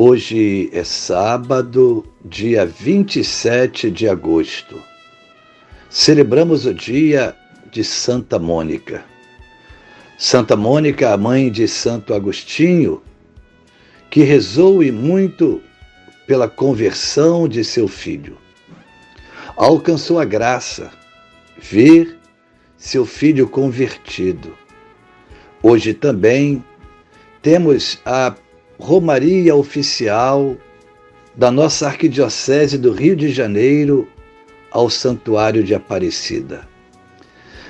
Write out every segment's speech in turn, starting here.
Hoje é sábado, dia 27 de agosto. Celebramos o dia de Santa Mônica. Santa Mônica, a mãe de Santo Agostinho, que rezou e muito pela conversão de seu filho. Alcançou a graça, ver seu filho convertido. Hoje também temos a Romaria Oficial da nossa Arquidiocese do Rio de Janeiro ao Santuário de Aparecida.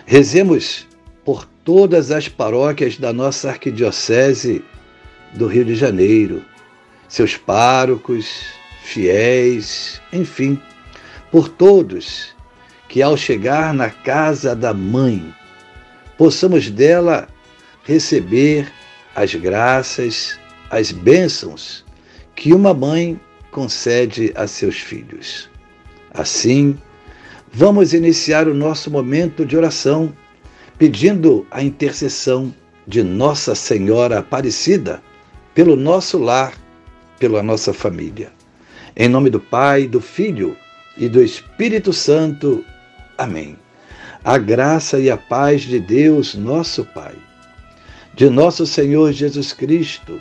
Rezemos por todas as paróquias da nossa Arquidiocese do Rio de Janeiro, seus párocos, fiéis, enfim, por todos que ao chegar na casa da mãe, possamos dela receber as graças, as bênçãos que uma mãe concede a seus filhos. Assim, vamos iniciar o nosso momento de oração pedindo a intercessão de Nossa Senhora Aparecida pelo nosso lar, pela nossa família. Em nome do Pai, do Filho e do Espírito Santo. Amém. A graça e a paz de Deus, nosso Pai, de nosso Senhor Jesus Cristo,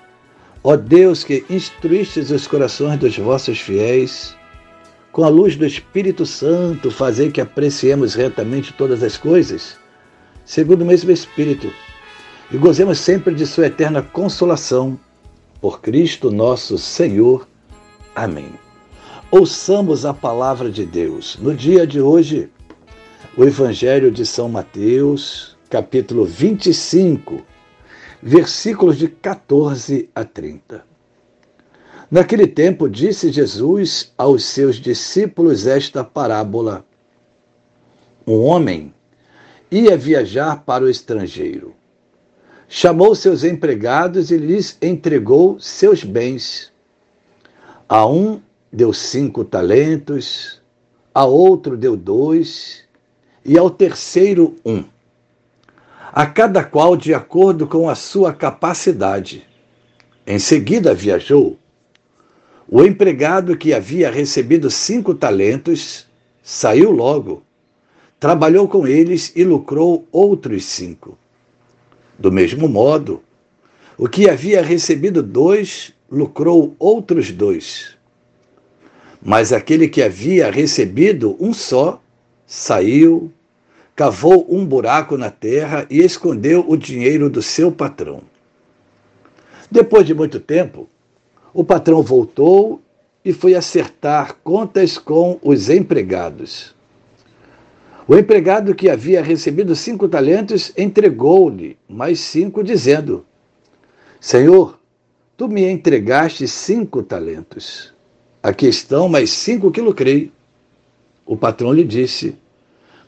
Ó Deus que instruístes os corações dos vossos fiéis, com a luz do Espírito Santo, fazer que apreciemos retamente todas as coisas, segundo o mesmo Espírito, e gozemos sempre de Sua eterna consolação, por Cristo nosso Senhor. Amém. Ouçamos a palavra de Deus. No dia de hoje, o Evangelho de São Mateus, capítulo 25, versículos de 14 a 30. Naquele tempo, disse Jesus aos seus discípulos esta parábola: Um homem ia viajar para o estrangeiro. Chamou seus empregados e lhes entregou seus bens. A um deu cinco talentos, a outro deu dois, e ao terceiro um a cada qual de acordo com a sua capacidade. Em seguida viajou. O empregado que havia recebido cinco talentos saiu logo, trabalhou com eles e lucrou outros cinco. Do mesmo modo, o que havia recebido dois lucrou outros dois. Mas aquele que havia recebido um só saiu, cavou um buraco na terra e escondeu o dinheiro do seu patrão. Depois de muito tempo, o patrão voltou e foi acertar contas com os empregados. O empregado que havia recebido cinco talentos entregou-lhe mais cinco, dizendo: Senhor, tu me entregaste cinco talentos. Aqui estão mais cinco que lucrei. O patrão lhe disse: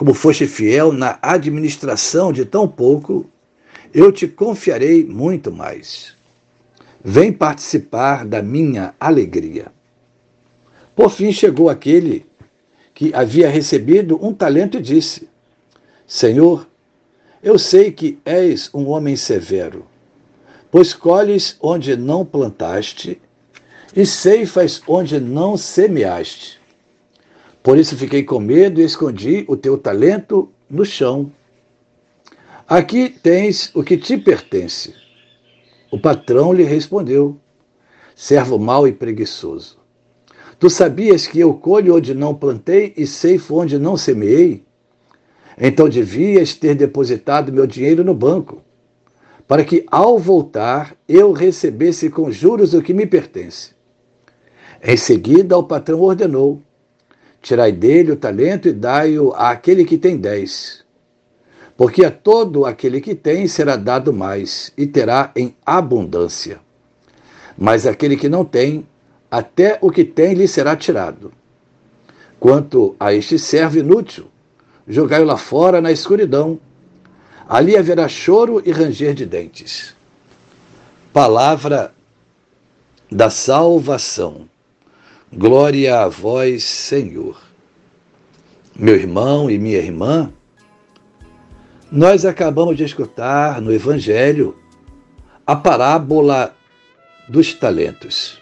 Como foste fiel na administração de tão pouco, eu te confiarei muito mais. Vem participar da minha alegria. Por fim chegou aquele que havia recebido um talento e disse: Senhor, eu sei que és um homem severo, pois colhes onde não plantaste e ceifas onde não semeaste. Por isso fiquei com medo e escondi o teu talento no chão. Aqui tens o que te pertence. O patrão lhe respondeu: Servo mau e preguiçoso. Tu sabias que eu colho onde não plantei e ceifo onde não semeei? Então devias ter depositado meu dinheiro no banco, para que ao voltar eu recebesse com juros o que me pertence. Em seguida, o patrão ordenou: Tirai dele o talento e dai-o àquele que tem dez. Porque a todo aquele que tem será dado mais, e terá em abundância. Mas aquele que não tem, até o que tem lhe será tirado. Quanto a este servo inútil, jogai-o lá fora na escuridão. Ali haverá choro e ranger de dentes. Palavra da salvação. Glória a vós, Senhor. Meu irmão e minha irmã, nós acabamos de escutar no Evangelho a parábola dos talentos.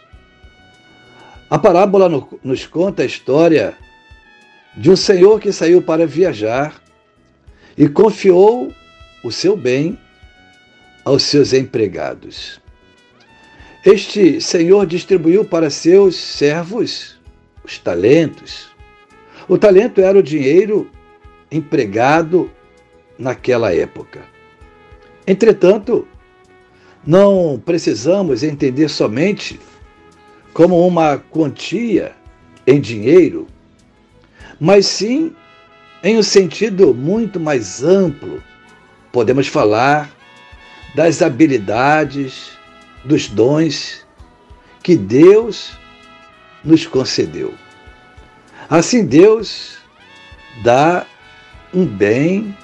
A parábola nos conta a história de um senhor que saiu para viajar e confiou o seu bem aos seus empregados. Este senhor distribuiu para seus servos os talentos. O talento era o dinheiro empregado naquela época. Entretanto, não precisamos entender somente como uma quantia em dinheiro, mas sim em um sentido muito mais amplo. Podemos falar das habilidades, dos dons que Deus nos concedeu. Assim, Deus dá um bem,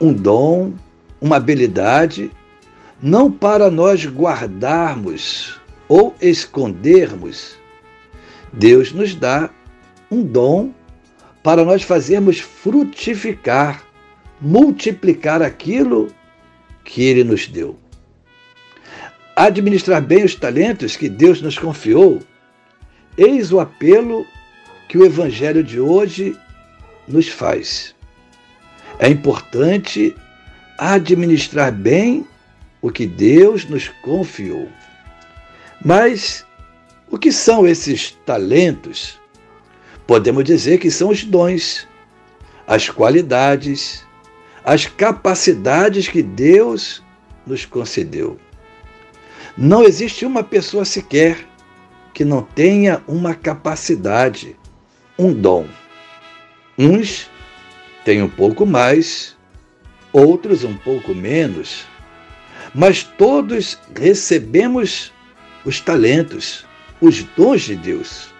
um dom, uma habilidade, não para nós guardarmos ou escondermos, Deus nos dá um dom para nós fazermos frutificar, multiplicar aquilo que Ele nos deu. Administrar bem os talentos que Deus nos confiou, eis o apelo que o Evangelho de hoje nos faz. É importante administrar bem o que Deus nos confiou. Mas o que são esses talentos? Podemos dizer que são os dons, as qualidades, as capacidades que Deus nos concedeu. Não existe uma pessoa sequer que não tenha uma capacidade, um dom. Uns têm um pouco mais, outros um pouco menos, mas todos recebemos os talentos, os dons de Deus.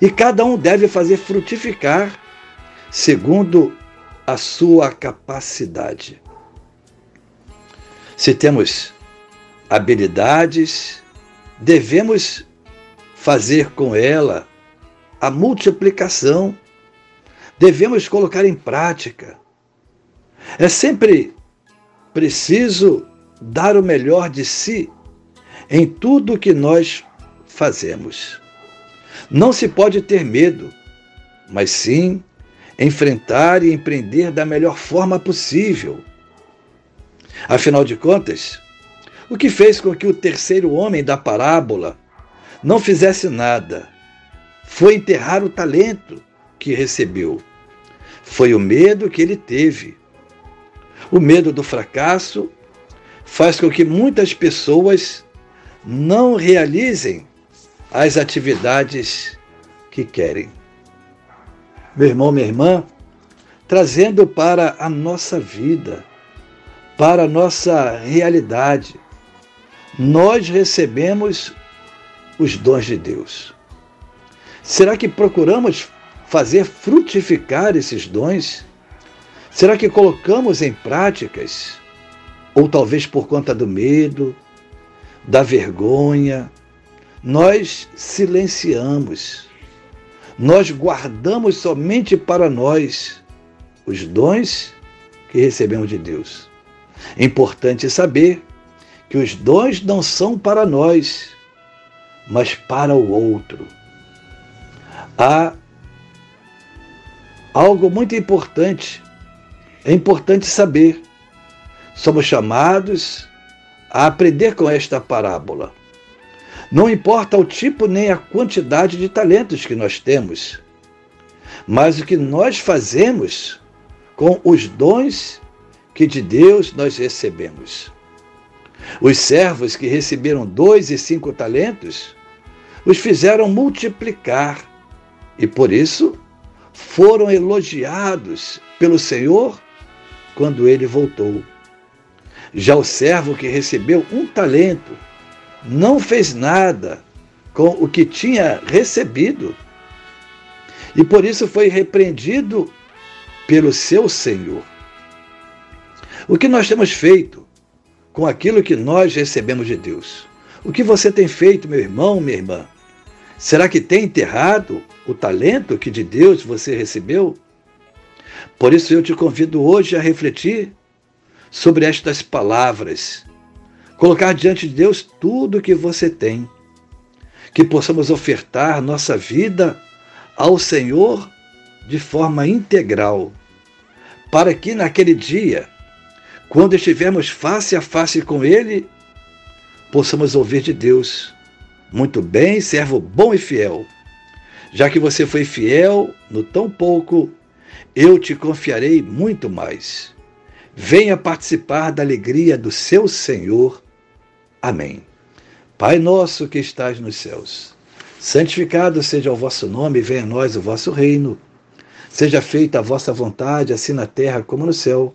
E cada um deve fazer frutificar segundo a sua capacidade. Se temos habilidades, devemos fazer com ela a multiplicação, devemos colocar em prática. É sempre preciso dar o melhor de si em tudo que nós fazemos. Não se pode ter medo, mas sim enfrentar e empreender da melhor forma possível. Afinal de contas, o que fez com que o terceiro homem da parábola não fizesse nada foi enterrar o talento que recebeu. Foi o medo que ele teve. O medo do fracasso faz com que muitas pessoas não realizem as atividades que querem. Meu irmão, minha irmã, trazendo para a nossa vida, para a nossa realidade, nós recebemos os dons de Deus. Será que procuramos fazer frutificar esses dons? Será que colocamos em práticas? Ou talvez por conta do medo, da vergonha, nós silenciamos. nós guardamos somente para nós os dons que recebemos de Deus. É importante saber que os dons não são para nós, mas para o outro. Há algo muito importante. É importante saber. Somos chamados a aprender com esta parábola. Não importa o tipo nem a quantidade de talentos que nós temos, mas o que nós fazemos com os dons que de Deus nós recebemos. Os servos que receberam dois e cinco talentos os fizeram multiplicar e por isso foram elogiados pelo Senhor quando ele voltou. Já o servo que recebeu um talento não fez nada com o que tinha recebido e por isso foi repreendido pelo seu Senhor. O que nós temos feito com aquilo que nós recebemos de Deus? O que você tem feito, meu irmão, minha irmã? Será que tem enterrado o talento que de Deus você recebeu? Por isso eu te convido hoje a refletir sobre estas palavras colocar diante de Deus tudo o que você tem, que possamos ofertar nossa vida ao Senhor de forma integral, para que naquele dia, quando estivermos face a face com Ele, possamos ouvir de Deus: Muito bem, servo bom e fiel. Já que você foi fiel no tão pouco, eu te confiarei muito mais. Venha participar da alegria do seu Senhor Amém. Pai nosso que estás nos céus, santificado seja o vosso nome, venha a nós o vosso reino. Seja feita a vossa vontade, assim na terra como no céu.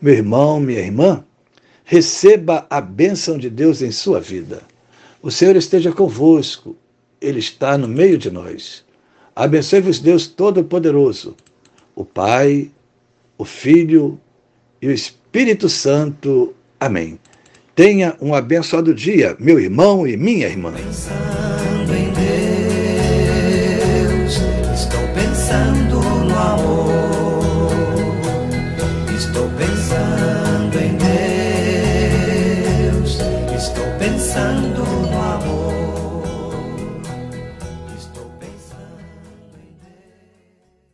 Meu irmão, minha irmã, receba a bênção de Deus em sua vida. O Senhor esteja convosco, Ele está no meio de nós. Abençoe-vos, Deus Todo-Poderoso, o Pai, o Filho e o Espírito Santo. Amém. Tenha um abençoado dia, meu irmão e minha irmã.